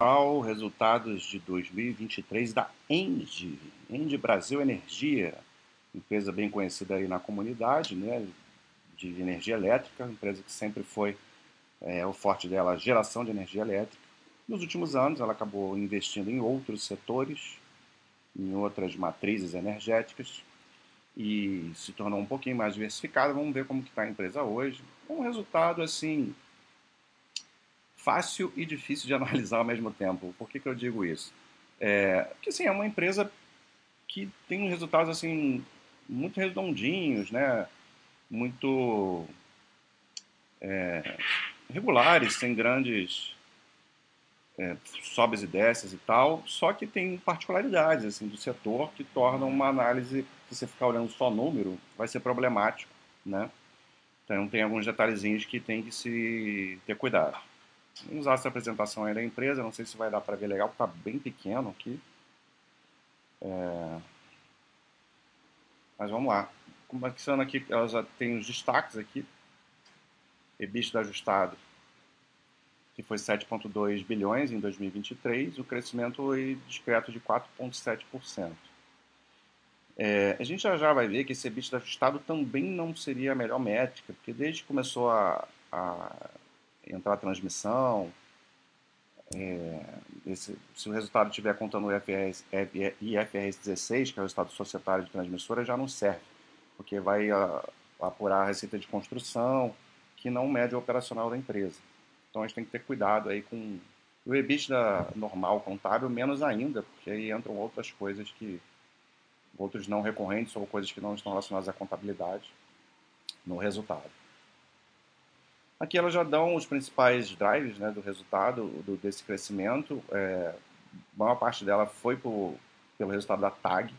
ao resultados de 2023 da Engie, Engie Brasil Energia, empresa bem conhecida aí na comunidade, né, de energia elétrica, empresa que sempre foi é, o forte dela, geração de energia elétrica. Nos últimos anos, ela acabou investindo em outros setores, em outras matrizes energéticas e se tornou um pouquinho mais diversificada. Vamos ver como está a empresa hoje. Um resultado assim fácil e difícil de analisar ao mesmo tempo. Por que, que eu digo isso? É, porque assim, é uma empresa que tem resultados assim muito redondinhos, né? muito é, regulares, sem grandes é, sobes e desces e tal, só que tem particularidades assim do setor que tornam uma análise, se você ficar olhando só número, vai ser problemático, né? Então tem alguns detalhezinhos que tem que se ter cuidado. Vamos usar essa apresentação aí da empresa, não sei se vai dar para ver legal, está bem pequeno aqui. É... Mas vamos lá. Começando aqui, ela já tem os destaques aqui. EBITDA ajustado, que foi 7,2 bilhões em 2023, o crescimento foi discreto de 4,7%. É, a gente já, já vai ver que esse EBITDA ajustado também não seria a melhor métrica, porque desde que começou a, a entrar a transmissão, é, esse, se o resultado estiver contando o IFRS, IFRS 16, que é o resultado societário de transmissora, já não serve, porque vai a, apurar a receita de construção, que não mede o operacional da empresa. Então a gente tem que ter cuidado aí com o EBITDA normal contábil, menos ainda, porque aí entram outras coisas que outros não recorrentes ou coisas que não estão relacionadas à contabilidade no resultado. Aqui elas já dão os principais drivers né, do resultado do, desse crescimento. É, a maior parte dela foi pelo resultado da TAG,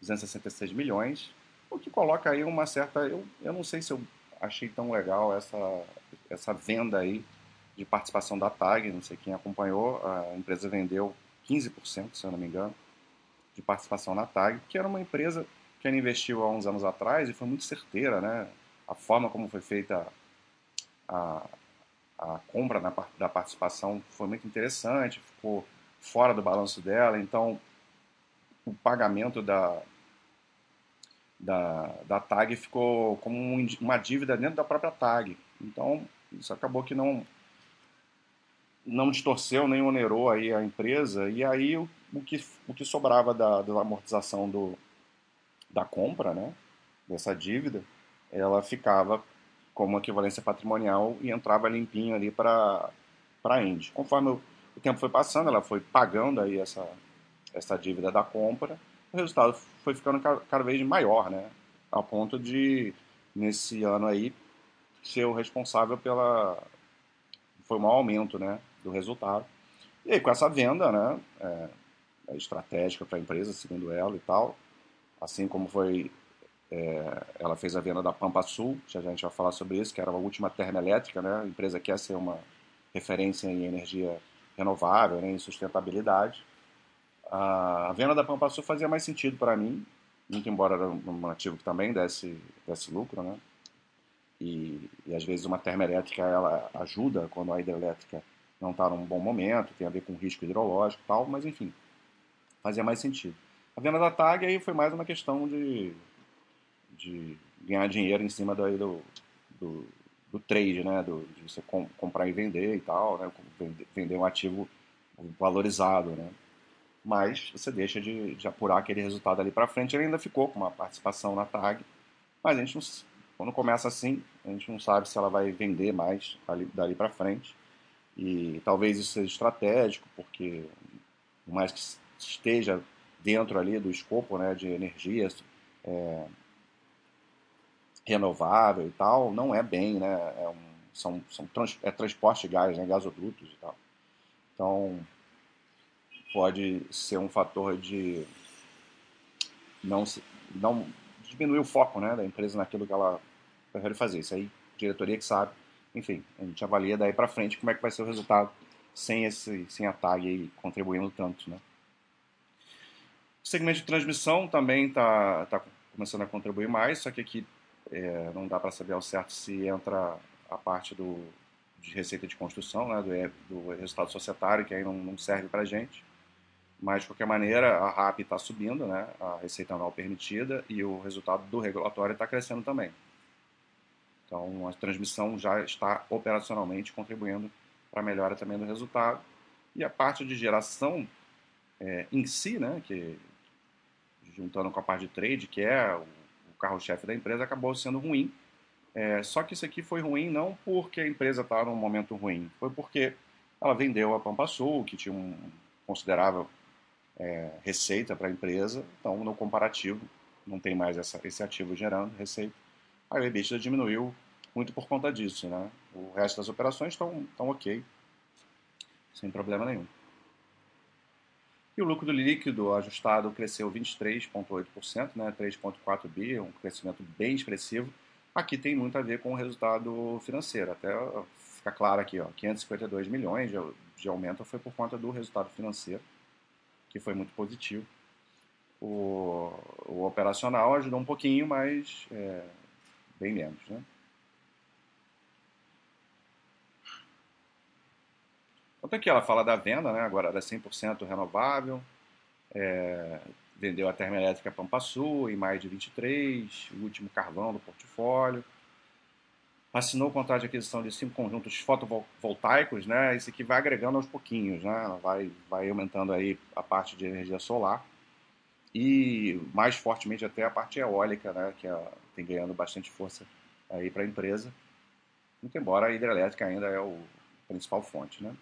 266 milhões, o que coloca aí uma certa. Eu, eu não sei se eu achei tão legal essa, essa venda aí de participação da TAG, não sei quem acompanhou, a empresa vendeu 15%, se eu não me engano, de participação na TAG, que era uma empresa que ela investiu há uns anos atrás e foi muito certeira, né? A forma como foi feita a, a compra na, da participação foi muito interessante, ficou fora do balanço dela, então o pagamento da, da, da TAG ficou como um, uma dívida dentro da própria TAG. Então, isso acabou que não não distorceu nem onerou aí a empresa, e aí o, o que, o que sobrava da, da amortização do, da compra, né, dessa dívida, ela ficava como equivalência patrimonial e entrava limpinho ali para a Indy. Conforme o, o, tempo foi passando, ela foi pagando aí essa, essa dívida da compra, o resultado foi ficando cada, cada vez maior, né? Ao ponto de, nesse ano aí, ser o responsável pela... Foi um aumento, né? Do resultado. E aí, com essa venda, né? É, é estratégica para a empresa, segundo ela e tal, assim como foi é, ela fez a venda da Pampa Sul, já a gente vai falar sobre isso, que era a última termoelétrica, né? A empresa quer ser uma referência em energia renovável, né? em sustentabilidade. A venda da Pampa Sul fazia mais sentido para mim, muito embora era um ativo que também desse, desse lucro, né? E, e às vezes uma termoelétrica ela ajuda quando a hidrelétrica não está num bom momento, tem a ver com risco hidrológico e tal, mas enfim, fazia mais sentido. A venda da TAG aí foi mais uma questão de de ganhar dinheiro em cima do, do, do, do trade, né? Do, de você com, comprar e vender e tal, né? Vender, vender um ativo valorizado, né? Mas você deixa de, de apurar aquele resultado ali para frente. Ele ainda ficou com uma participação na TAG, mas a gente não, quando começa assim, a gente não sabe se ela vai vender mais ali, dali para frente. E talvez isso seja estratégico, porque por mais que esteja dentro ali do escopo né, de energias, é, renovável e tal, não é bem, né? É, um, são, são trans, é transporte de gás, né? gasodutos e tal. Então, pode ser um fator de não, não diminuir o foco né, da empresa naquilo que ela prefere fazer. Isso aí, diretoria que sabe. Enfim, a gente avalia daí para frente como é que vai ser o resultado sem, esse, sem a tag aí contribuindo tanto. Né? O segmento de transmissão também está tá começando a contribuir mais, só que aqui é, não dá para saber ao certo se entra a parte do, de receita de construção, né, do, do resultado societário, que aí não, não serve para a gente. Mas, de qualquer maneira, a RAP está subindo, né, a receita anual permitida, e o resultado do regulatório está crescendo também. Então, a transmissão já está operacionalmente contribuindo para a melhora também do resultado. E a parte de geração é, em si, né, que juntando com a parte de trade, que é o carro-chefe da empresa, acabou sendo ruim. É, só que isso aqui foi ruim não porque a empresa estava num momento ruim, foi porque ela vendeu a Pampa Sul, que tinha um considerável é, receita para a empresa, então no comparativo não tem mais essa, esse ativo gerando receita. Aí o EBITDA diminuiu muito por conta disso, né? O resto das operações estão ok, sem problema nenhum. E o lucro líquido ajustado cresceu 23,8%, né, 3,4 bi, um crescimento bem expressivo. Aqui tem muito a ver com o resultado financeiro. Até fica claro aqui, ó, 552 milhões de, de aumento foi por conta do resultado financeiro, que foi muito positivo. O, o operacional ajudou um pouquinho, mas é, bem menos. Né? Então aqui ela fala da venda, né? agora era 100% renovável, é, vendeu a termoelétrica Pampa Sul em maio de 23, o último carvão do portfólio, assinou o contrato de aquisição de cinco conjuntos fotovoltaicos, né? Esse aqui vai agregando aos pouquinhos, né? Vai, vai aumentando aí a parte de energia solar e mais fortemente até a parte eólica, né? Que é, tem ganhando bastante força aí para a empresa. Muito embora a hidrelétrica ainda é o principal fonte, né?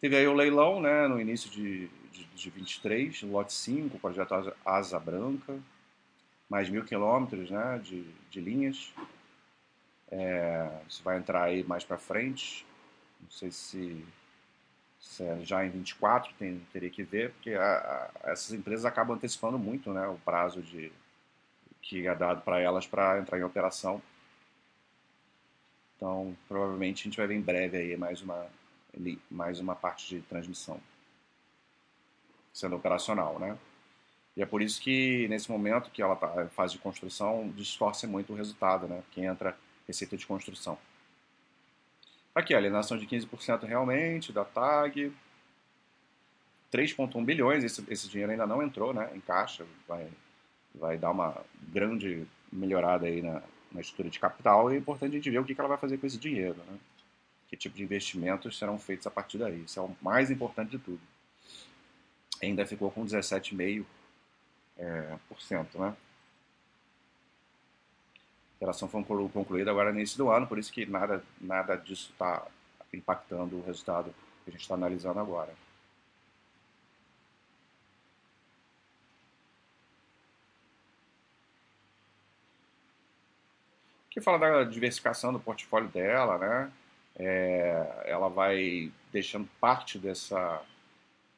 Teve aí o leilão, né, no início de, de, de 23, lote 5, projeto Asa Branca, mais mil quilômetros né, de, de linhas. É, isso vai entrar aí mais para frente. Não sei se, se é já em 24, tem, teria que ver, porque a, a, essas empresas acabam antecipando muito né, o prazo de, que é dado para elas para entrar em operação. Então, provavelmente a gente vai ver em breve aí mais uma, ali mais uma parte de transmissão sendo operacional, né? E é por isso que nesse momento que ela em fase de construção distorce muito o resultado, né? Que entra receita de construção. Aqui, a alienação de 15% realmente da TAG. 3,1 bilhões, esse, esse, dinheiro ainda não entrou né, em caixa, vai, vai dar uma grande melhorada aí na, na estrutura de capital e é importante a gente ver o que, que ela vai fazer com esse dinheiro. Né? Que tipo de investimentos serão feitos a partir daí. Isso é o mais importante de tudo. Ainda ficou com 17,5%. É, por cento, né? A operação foi concluída agora início do ano, por isso que nada, nada disso está impactando o resultado que a gente está analisando agora. que fala da diversificação do portfólio dela, né? É, ela vai deixando parte dessa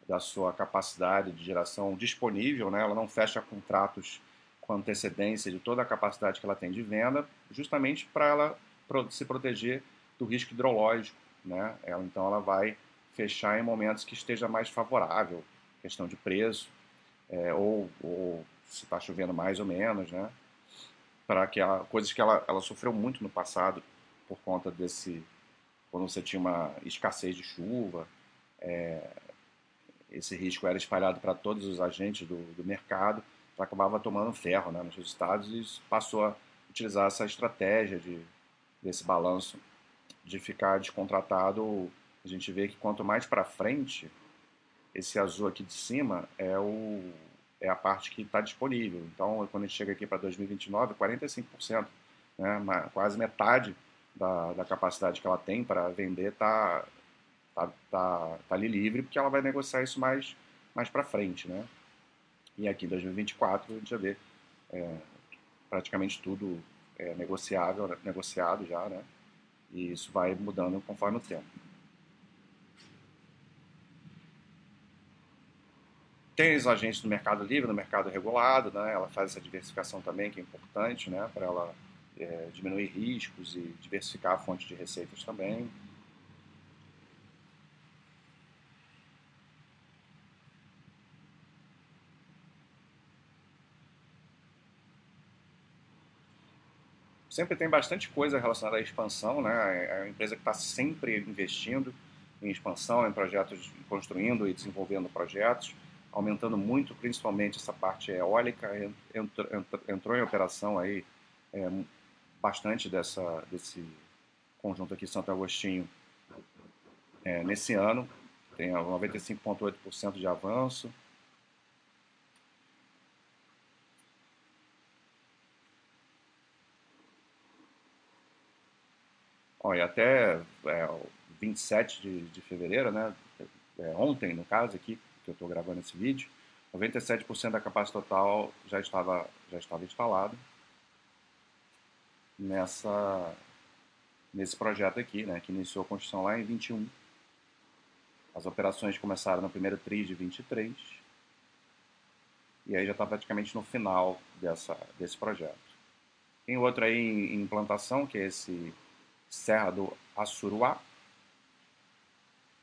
da sua capacidade de geração disponível, né? ela não fecha contratos com antecedência de toda a capacidade que ela tem de venda, justamente para ela se proteger do risco hidrológico. Né? Ela, então ela vai fechar em momentos que esteja mais favorável, questão de preço, é, ou, ou, se está chovendo mais ou menos, né? para que ela, coisas que ela, ela sofreu muito no passado por conta desse quando você tinha uma escassez de chuva, é, esse risco era espalhado para todos os agentes do, do mercado, ela acabava tomando ferro né, nos resultados e passou a utilizar essa estratégia de, desse balanço de ficar descontratado. A gente vê que quanto mais para frente, esse azul aqui de cima é, o, é a parte que está disponível. Então, quando a gente chega aqui para 2029, 45%, né, quase metade da, da capacidade que ela tem para vender está tá, tá, tá ali livre, porque ela vai negociar isso mais, mais para frente, né? E aqui em 2024 a gente já vê é, praticamente tudo é, negociável, negociado já, né? E isso vai mudando conforme o tempo. Tem os agentes no mercado livre, no mercado regulado, né? Ela faz essa diversificação também, que é importante, né? Para ela é, diminuir riscos e diversificar a fonte de receitas também. sempre tem bastante coisa relacionada à expansão, né? É uma empresa que está sempre investindo em expansão, em projetos, construindo e desenvolvendo projetos, aumentando muito, principalmente essa parte eólica, entrou, entrou em operação aí é, bastante dessa, desse conjunto aqui Santo Agostinho é, nesse ano, tem 95,8% de avanço, e até é, 27 de, de fevereiro, né, é, ontem no caso aqui, que eu estou gravando esse vídeo, 97% da capacidade total já estava, já estava instalado nessa, nesse projeto aqui, né, que iniciou a construção lá em 21. As operações começaram no primeiro TRI de 23 e aí já está praticamente no final dessa, desse projeto. Tem outro aí em implantação, que é esse Serra do Assuruá.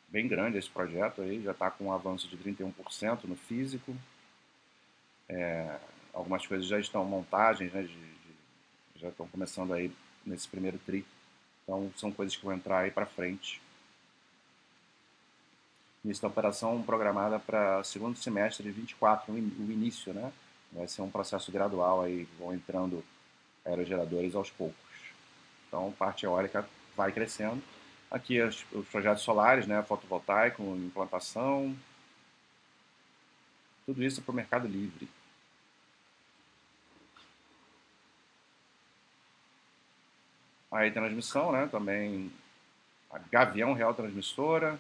Bem grande esse projeto aí, já está com um avanço de 31% no físico. É, algumas coisas já estão montagens, né, de, já estão começando aí nesse primeiro tri. Então são coisas que vão entrar aí para frente. Início da operação programada para segundo semestre de 24, o início, né? Vai ser um processo gradual aí, vão entrando aerogeradores aos poucos. Então, parte eólica vai crescendo. Aqui os, os projetos solares, né, fotovoltaico, implantação, tudo isso para o mercado livre. Aí transmissão, né, também a Gavião Real Transmissora,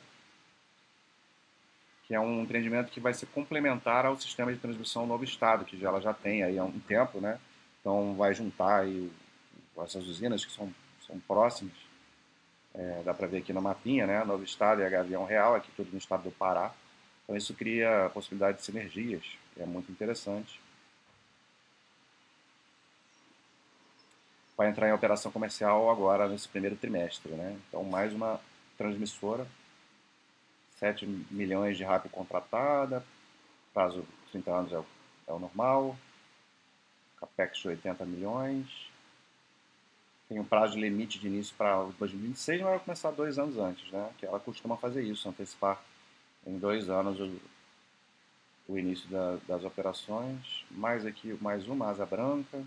que é um empreendimento que vai ser complementar ao sistema de transmissão Novo Estado, que já, ela já tem aí há um tempo, né? Então vai juntar aí essas usinas que são são próximos. É, dá para ver aqui no mapinha, né? Novo Estado e a Gavião Real, aqui tudo no estado do Pará. Então isso cria a possibilidade de sinergias, é muito interessante. Vai entrar em operação comercial agora nesse primeiro trimestre, né? Então mais uma transmissora, 7 milhões de RAP contratada, prazo 30 anos é o, é o normal, capex de 80 milhões, tem um prazo de limite de início para 2026, mas vai começar dois anos antes, né? Que ela costuma fazer isso, antecipar em dois anos o, o início da, das operações. Mais aqui, mais uma asa branca.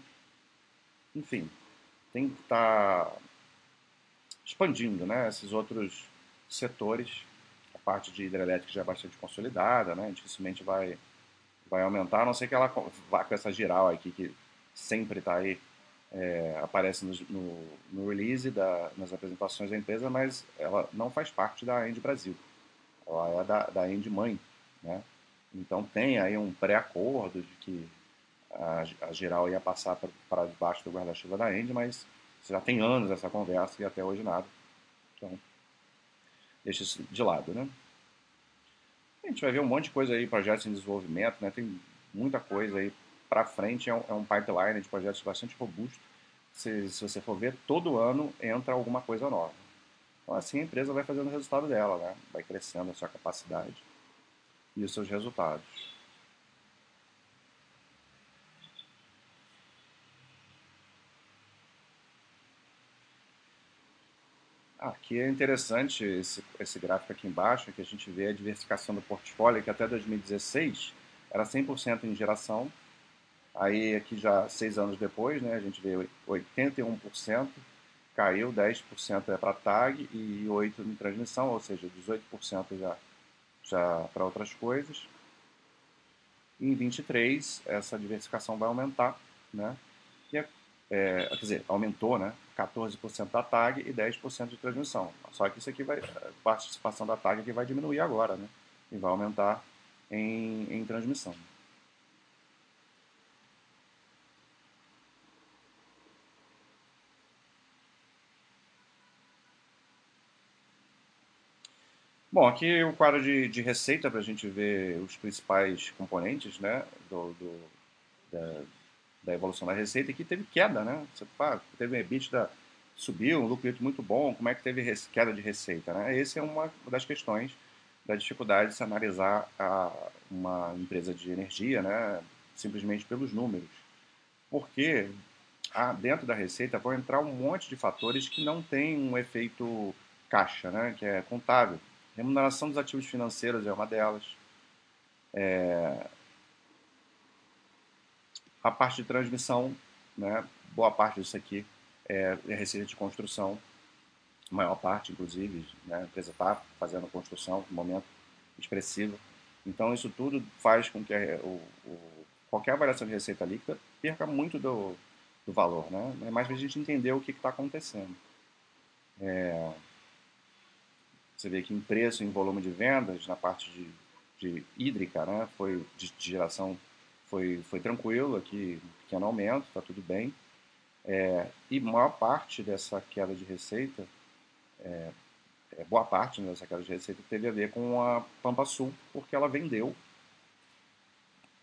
Enfim, tem que estar tá expandindo, né? Esses outros setores. A parte de hidrelétrica já é bastante consolidada, né? Dificilmente vai, vai aumentar, a não ser que ela vá com essa giral aqui que sempre está aí é, aparece no, no, no release, da, nas apresentações da empresa, mas ela não faz parte da End Brasil. Ela é da, da End Mãe. Né? Então tem aí um pré-acordo de que a, a geral ia passar para debaixo do guarda-chuva da End, mas já tem anos essa conversa e até hoje nada. Então, deixa isso de lado, né? A gente vai ver um monte de coisa aí, projetos em desenvolvimento, né? Tem muita coisa aí para frente é um, é um, pipeline de projetos bastante robusto. Se, se, você for ver, todo ano entra alguma coisa nova. Então, assim, a empresa vai fazendo o resultado dela, né? vai crescendo a sua capacidade e os seus resultados. Aqui é interessante esse, esse gráfico aqui embaixo, que a gente vê a diversificação do portfólio, que até 2016 era 100% em geração, Aí aqui já seis anos depois, né, a gente vê 81%, caiu, 10% é para TAG e 8% em transmissão, ou seja, 18% já, já para outras coisas. E em 23 essa diversificação vai aumentar, né? É, quer dizer, aumentou, né? 14% da TAG e 10% de transmissão. Só que isso aqui vai, a participação da TAG aqui vai diminuir agora, né? E vai aumentar em, em transmissão. Bom, aqui o quadro de, de receita para a gente ver os principais componentes né, do, do da, da, evolução da receita. Aqui teve queda, né? Você pá, teve um EBITDA subiu, um lucro muito bom, como é que teve queda de receita? Né? Essa é uma das questões da dificuldade de se analisar a, uma empresa de energia né, simplesmente pelos números. Porque ah, dentro da receita vão entrar um monte de fatores que não tem um efeito caixa, né? que é contábil. Remuneração dos ativos financeiros é uma delas. É... A parte de transmissão, né? boa parte disso aqui é, é receita de construção, maior parte, inclusive, né? a empresa está fazendo construção no momento expressivo. Então, isso tudo faz com que o, o, qualquer avaliação de receita líquida perca muito do, do valor. Né? É mais para a gente entender o que está acontecendo. É, você vê que em preço em volume de vendas, na parte de, de hídrica, né, foi, de, de geração, foi, foi tranquilo aqui, um pequeno aumento, está tudo bem. É, e maior parte dessa queda de receita, é, é, boa parte dessa queda de receita teve a ver com a Pampa Sul, porque ela vendeu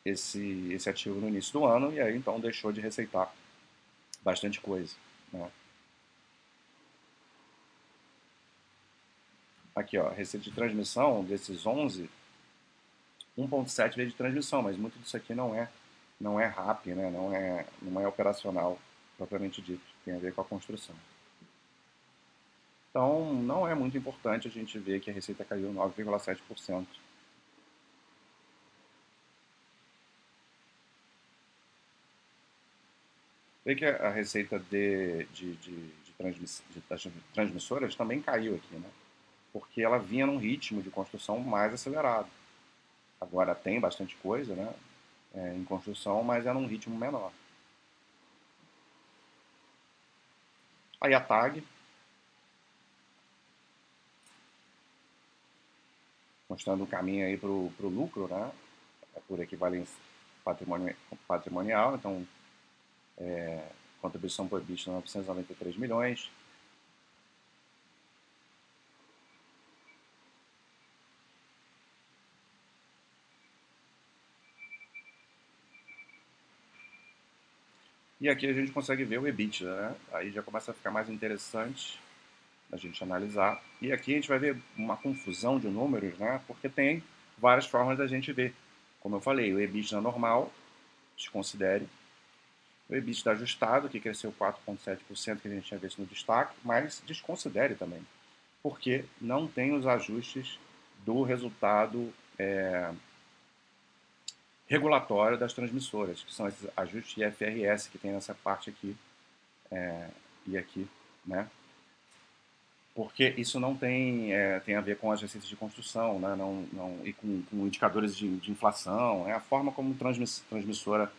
esse, esse ativo no início do ano e aí então deixou de receitar bastante coisa. Né? Aqui, ó, receita de transmissão desses 11, 1.7 veio de transmissão, mas muito disso aqui não é não é RAP, né? não, é, não é operacional propriamente dito, tem a ver com a construção. Então, não é muito importante a gente ver que a receita caiu 9,7%. Vê que a receita de, de, de, de, transmiss, de transmissoras também caiu aqui, né? Porque ela vinha num ritmo de construção mais acelerado. Agora tem bastante coisa, né? É, em construção, mas é num ritmo menor. Aí a TAG, mostrando o caminho aí para o lucro, né? É por equivalência patrimonial, então é, contribuição por EBITDA 993 milhões. E aqui a gente consegue ver o EBITDA, né? Aí já começa a ficar mais interessante a gente analisar. E aqui a gente vai ver uma confusão de números, né? Porque tem várias formas da gente ver. Como eu falei, o EBITDA normal, desconsidere o EBITDA ajustado, que cresceu 4,7%, que a gente tinha visto no destaque, mas desconsidere também, porque não tem os ajustes do resultado é, regulatório das transmissoras, que são esses ajustes IFRS que tem nessa parte aqui é, e aqui, né? Porque isso não tem, é, tem a ver com as receitas de construção, né? não, não, e com, com indicadores de, de inflação, é a forma como transmiss, transmissora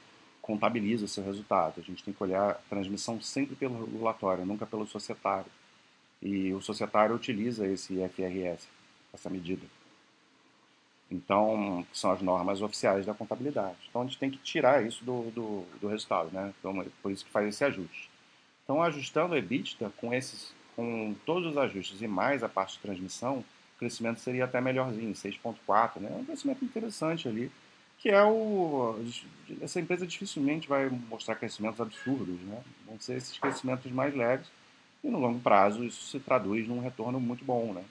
contabiliza o seu resultado. A gente tem que olhar a transmissão sempre pelo regulatório, nunca pelo societário. E o societário utiliza esse FRS, essa medida. Então, são as normas oficiais da contabilidade. Então, a gente tem que tirar isso do, do, do resultado, né? Então, é por isso que faz esse ajuste. Então, ajustando o EBITDA com, esses, com todos os ajustes e mais a parte de transmissão, o crescimento seria até melhorzinho, 6,4, né? É um crescimento interessante ali que é o. Essa empresa dificilmente vai mostrar crescimentos absurdos, né? Vão ser esses crescimentos mais leves e no longo prazo isso se traduz num retorno muito bom, né?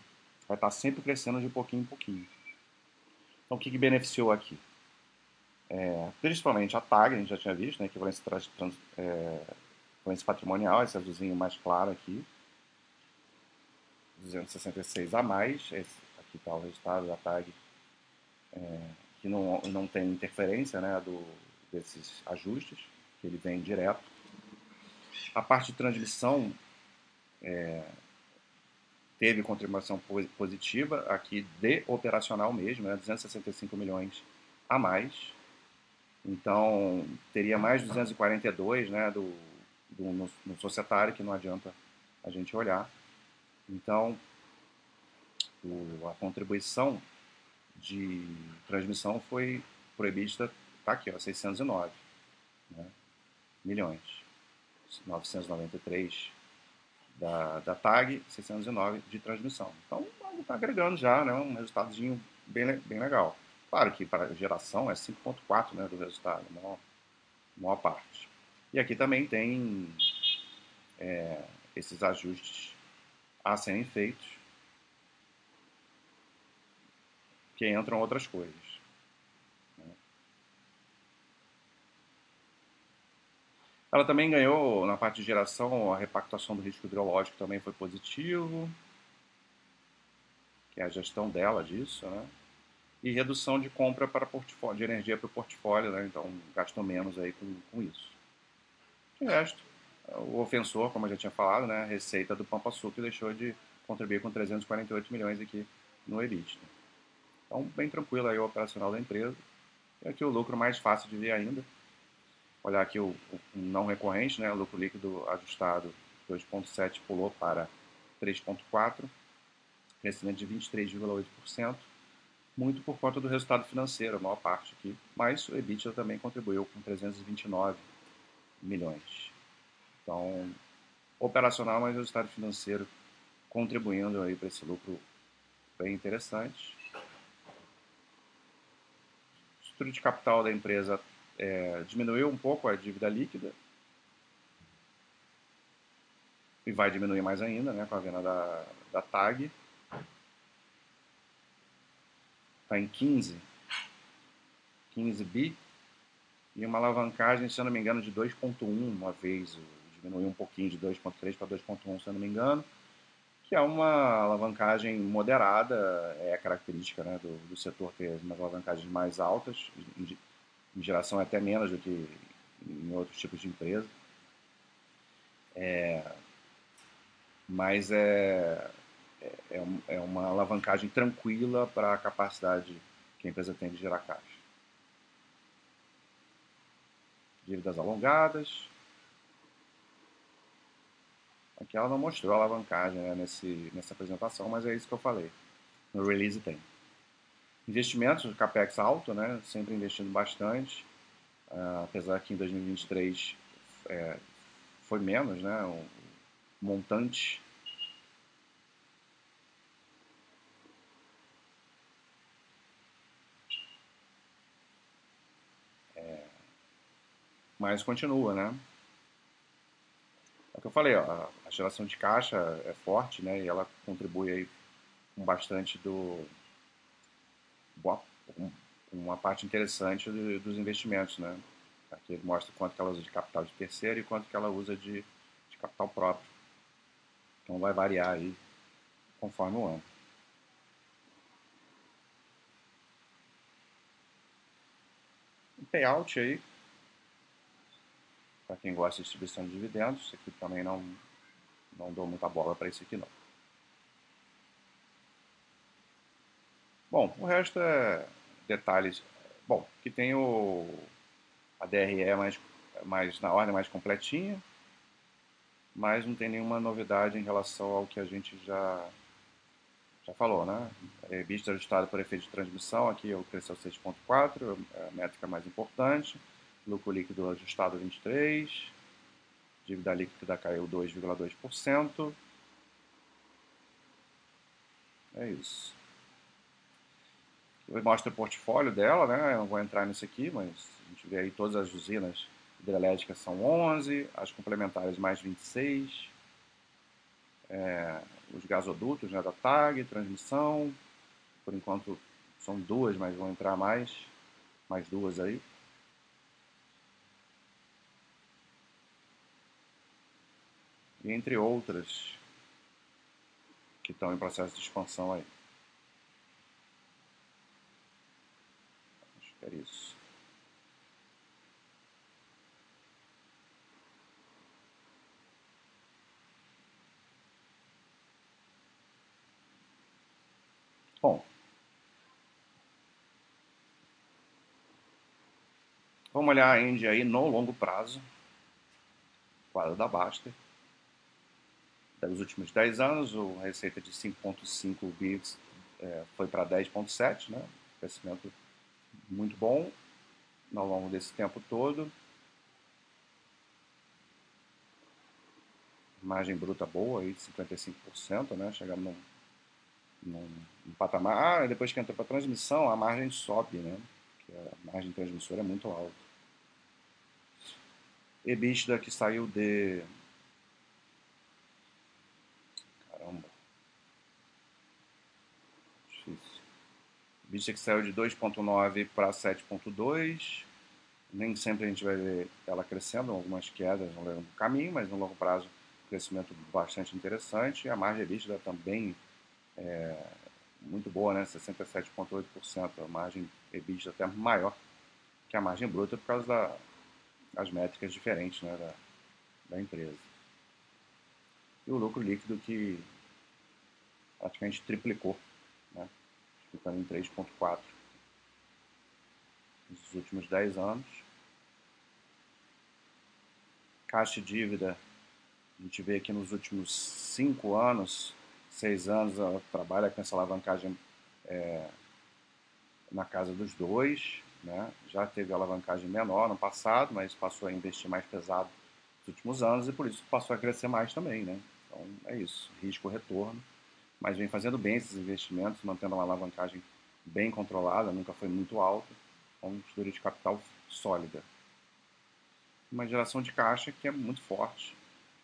Vai estar sempre crescendo de pouquinho em pouquinho. Então o que, que beneficiou aqui? É, principalmente a TAG, a gente já tinha visto, né? Equivalência, trans, trans, é, equivalência patrimonial, esse azulzinho mais claro aqui. 266 a mais, esse, aqui está o resultado da TAG. É, que não, não tem interferência né, do, desses ajustes, que ele vem direto. A parte de transmissão é, teve contribuição positiva aqui de operacional mesmo, né, 265 milhões a mais. Então, teria mais 242 né, do, do, no, no societário, que não adianta a gente olhar. Então, o, a contribuição de transmissão foi proibida, está aqui, ó, 609 né, milhões. 993 da, da TAG, 609 de transmissão. Então, está agregando já né, um resultadozinho bem, bem legal. Claro que para geração é 5.4 né, do resultado, maior, maior parte. E aqui também tem é, esses ajustes a serem feitos que entram outras coisas. Né? Ela também ganhou, na parte de geração, a repactuação do risco hidrológico também foi positivo, que é a gestão dela disso, né? E redução de compra para portfólio, de energia para o portfólio, né? Então gastou menos aí com, com isso. De resto, o ofensor, como eu já tinha falado, né? A receita do Pampa que deixou de contribuir com 348 milhões aqui no EBIT. Então, bem tranquilo aí o operacional da empresa. E aqui o lucro mais fácil de ver ainda. Olhar aqui o, o não recorrente, né? O lucro líquido ajustado 2,7 pulou para 3,4, crescimento de 23,8%, muito por conta do resultado financeiro, a maior parte aqui. Mas o EBITDA também contribuiu com 329 milhões. Então, operacional, mas resultado financeiro contribuindo aí para esse lucro bem interessante. Estrutura de capital da empresa é, diminuiu um pouco a dívida líquida. E vai diminuir mais ainda né, com a venda da, da TAG. Está em 15, 15 bi. E uma alavancagem, se eu não me engano, de 2.1 uma vez, diminuiu um pouquinho de 2.3 para 2.1, se eu não me engano. Que é uma alavancagem moderada, é a característica né, do, do setor ter umas alavancagens mais altas, em, geração até menos do que em outros tipos de empresa. É, mas é, é, é uma alavancagem tranquila para a capacidade que a empresa tem de gerar caixa. Dívidas alongadas, Aqui ela não mostrou alavancagem né, nesse, nessa apresentação, mas é isso que eu falei. No release tem. Investimentos, capex alto, né, sempre investindo bastante, uh, apesar que em 2023 é, foi menos, né, o montante é, mas continua, né? É o que eu falei, ó, a geração de caixa é forte, né? E ela contribui aí com bastante do uma parte interessante dos investimentos, né? Aqui ele mostra quanto que ela usa de capital de terceiro e quanto que ela usa de, de capital próprio. Então vai variar aí conforme o ano. O payout aí para quem gosta de distribuição de dividendos. Aqui também não, não dou muita bola para isso aqui não. Bom, o resto é detalhes. Bom, aqui tem o, a DRE mais, mais na ordem mais completinha, mas não tem nenhuma novidade em relação ao que a gente já, já falou, né? EBITDA ajustado por efeito de transmissão, aqui eu cresceu 6.4, é a métrica mais importante lucro líquido ajustado 23, dívida líquida caiu 2,2%. É isso. Eu mostro o portfólio dela, né? Eu não vou entrar nisso aqui, mas a gente vê aí todas as usinas hidrelétricas são 11, as complementares mais 26, é, os gasodutos né, da TAG, transmissão, por enquanto são duas, mas vão entrar mais, mais duas aí. e entre outras que estão em processo de expansão aí. É isso. Bom, vamos olhar a Índia aí no longo prazo, quadro da Baster dos últimos 10 anos, a receita de 5,5 bits é, foi para 10,7, né? crescimento muito bom ao longo desse tempo todo. Margem bruta boa, aí, de 55%, né? chegando num, num, num patamar. Ah, depois que entra para transmissão, a margem sobe, né? Porque a margem transmissora é muito alta. EBITDA que saiu de Vista que saiu de 2.9 para 7.2. nem sempre a gente vai ver ela crescendo, algumas quedas no longo caminho, mas no longo prazo crescimento bastante interessante. A margem EBITDA também é muito boa, né? 67,8%. A margem EBITDA até maior que a margem bruta por causa das da, métricas diferentes né? da, da empresa. E o lucro líquido que praticamente triplicou? Ficando em 3,4 nos últimos 10 anos. Caixa e dívida, a gente vê aqui nos últimos 5 anos, 6 anos, ela trabalha com essa alavancagem é, na casa dos dois, né? já teve alavancagem menor no passado, mas passou a investir mais pesado nos últimos anos e por isso passou a crescer mais também. Né? Então é isso, risco-retorno, mas vem fazendo bem esses investimentos, mantendo uma alavancagem bem controlada, nunca foi muito alta, com uma estrutura de capital sólida. Uma geração de caixa que é muito forte,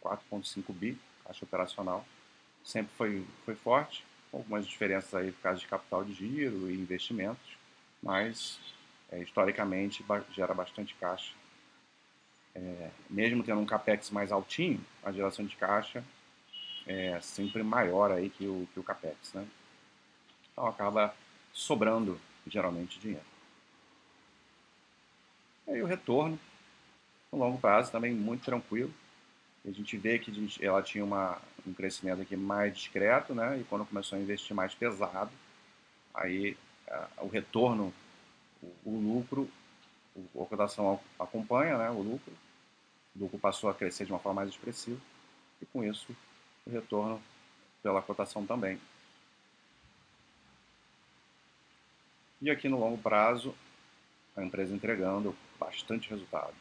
4,5 bi, caixa operacional, sempre foi, foi forte, algumas diferenças aí por causa de capital de giro e investimentos, mas é, historicamente gera bastante caixa. É, mesmo tendo um capex mais altinho, a geração de caixa é sempre maior aí que o, que o capex, né? Então acaba sobrando geralmente dinheiro. E aí o retorno, no longo prazo, também muito tranquilo. A gente vê que ela tinha uma, um crescimento aqui mais discreto, né? E quando começou a investir mais pesado, aí o retorno, o, o lucro, a cotação acompanha, né? O lucro, o lucro passou a crescer de uma forma mais expressiva e com isso o retorno pela cotação também. E aqui no longo prazo, a empresa entregando bastante resultado.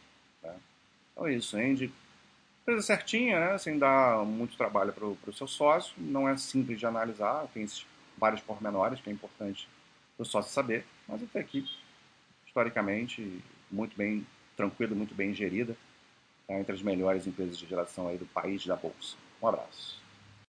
Né? Então é isso, Andy. Empresa certinha, né? sem dar muito trabalho para o seu sócio, não é simples de analisar, tem vários pormenores que é importante o sócio saber, mas até aqui, historicamente, muito bem tranquilo, muito bem gerida, tá? entre as melhores empresas de geração aí do país da Bolsa. Um abraço.